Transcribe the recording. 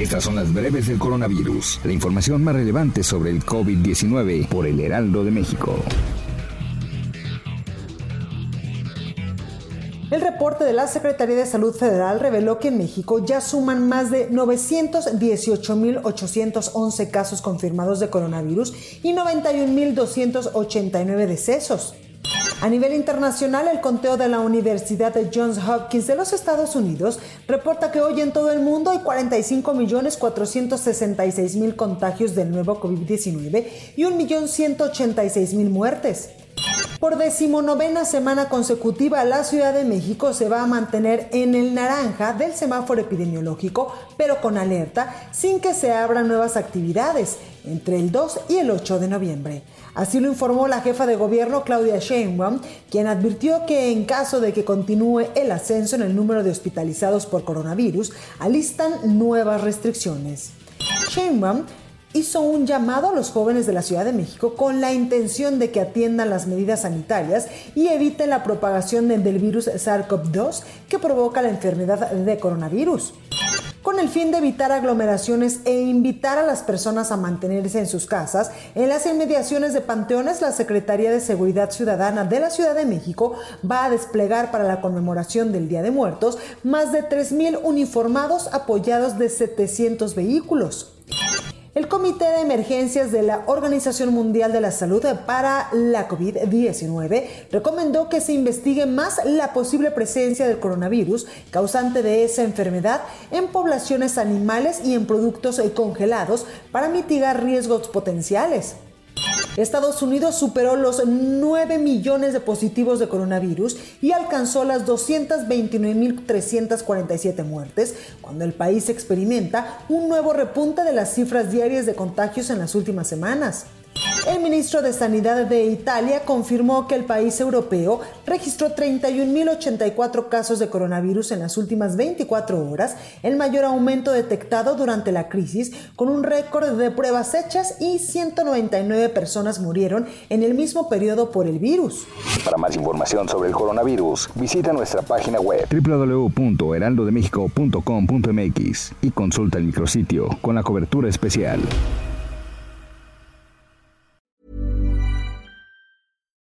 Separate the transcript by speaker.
Speaker 1: Estas son las breves del coronavirus. La información más relevante sobre el COVID-19 por el Heraldo de México.
Speaker 2: El reporte de la Secretaría de Salud Federal reveló que en México ya suman más de 918.811 casos confirmados de coronavirus y 91.289 decesos. A nivel internacional, el conteo de la Universidad de Johns Hopkins de los Estados Unidos reporta que hoy en todo el mundo hay 45.466.000 contagios del nuevo COVID-19 y 1.186.000 muertes. Por decimonovena semana consecutiva, la Ciudad de México se va a mantener en el naranja del semáforo epidemiológico, pero con alerta, sin que se abran nuevas actividades, entre el 2 y el 8 de noviembre. Así lo informó la jefa de gobierno Claudia Sheinbaum, quien advirtió que en caso de que continúe el ascenso en el número de hospitalizados por coronavirus, alistan nuevas restricciones. Sheinbaum hizo un llamado a los jóvenes de la Ciudad de México con la intención de que atiendan las medidas sanitarias y eviten la propagación del virus SARS-CoV-2 que provoca la enfermedad de coronavirus. Con el fin de evitar aglomeraciones e invitar a las personas a mantenerse en sus casas, en las inmediaciones de panteones, la Secretaría de Seguridad Ciudadana de la Ciudad de México va a desplegar para la conmemoración del Día de Muertos más de 3.000 uniformados apoyados de 700 vehículos. El Comité de Emergencias de la Organización Mundial de la Salud para la COVID-19 recomendó que se investigue más la posible presencia del coronavirus causante de esa enfermedad en poblaciones animales y en productos congelados para mitigar riesgos potenciales. Estados Unidos superó los 9 millones de positivos de coronavirus y alcanzó las 229.347 muertes, cuando el país experimenta un nuevo repunte de las cifras diarias de contagios en las últimas semanas. El ministro de Sanidad de Italia confirmó que el país europeo registró 31.084 casos de coronavirus en las últimas 24 horas, el mayor aumento detectado durante la crisis, con un récord de pruebas hechas y 199 personas murieron en el mismo periodo por el virus.
Speaker 1: Para más información sobre el coronavirus, visita nuestra página web www.heraldodemexico.com.mx y consulta el micrositio con la cobertura especial.